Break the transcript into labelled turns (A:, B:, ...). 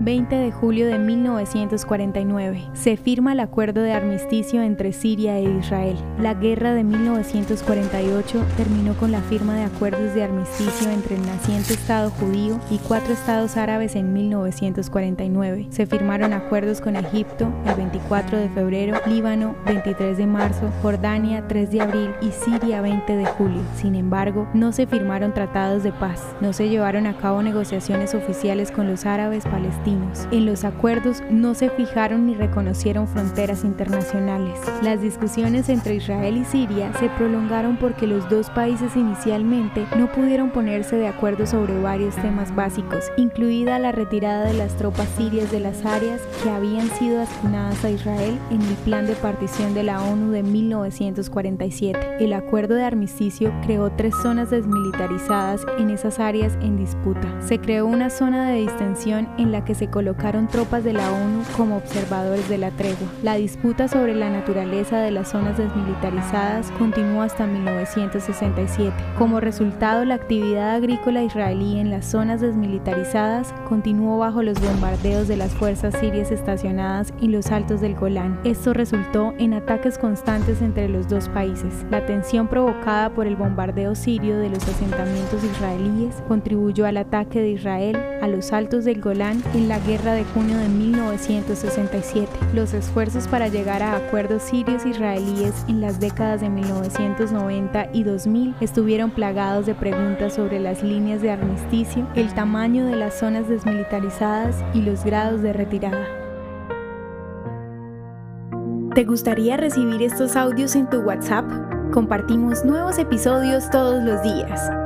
A: 20 de julio de 1949. Se firma el acuerdo de armisticio entre Siria e Israel. La guerra de 1948 terminó con la firma de acuerdos de armisticio entre el naciente Estado judío y cuatro estados árabes en 1949. Se firmaron acuerdos con Egipto el 24 de febrero, Líbano 23 de marzo, Jordania 3 de abril y Siria 20 de julio. Sin embargo, no se firmaron tratados de paz. No se llevaron a cabo negociaciones oficiales con los árabes palestinos en los acuerdos no se fijaron ni reconocieron fronteras internacionales. Las discusiones entre Israel y Siria se prolongaron porque los dos países inicialmente no pudieron ponerse de acuerdo sobre varios temas básicos, incluida la retirada de las tropas sirias de las áreas que habían sido asignadas a Israel en el plan de partición de la ONU de 1947. El acuerdo de armisticio creó tres zonas desmilitarizadas en esas áreas en disputa. Se creó una zona de distensión en la que se colocaron tropas de la ONU como observadores de la tregua. La disputa sobre la naturaleza de las zonas desmilitarizadas continuó hasta 1967. Como resultado, la actividad agrícola israelí en las zonas desmilitarizadas continuó bajo los bombardeos de las fuerzas sirias estacionadas en los altos del Golán. Esto resultó en ataques constantes entre los dos países. La tensión provocada por el bombardeo sirio de los asentamientos israelíes contribuyó al ataque de Israel a los altos del Golán en la guerra de junio de 1967. Los esfuerzos para llegar a acuerdos sirios israelíes en las décadas de 1990 y 2000 estuvieron plagados de preguntas sobre las líneas de armisticio, el tamaño de las zonas desmilitarizadas y los grados de retirada. ¿Te gustaría recibir estos audios en tu WhatsApp? Compartimos nuevos episodios todos los días.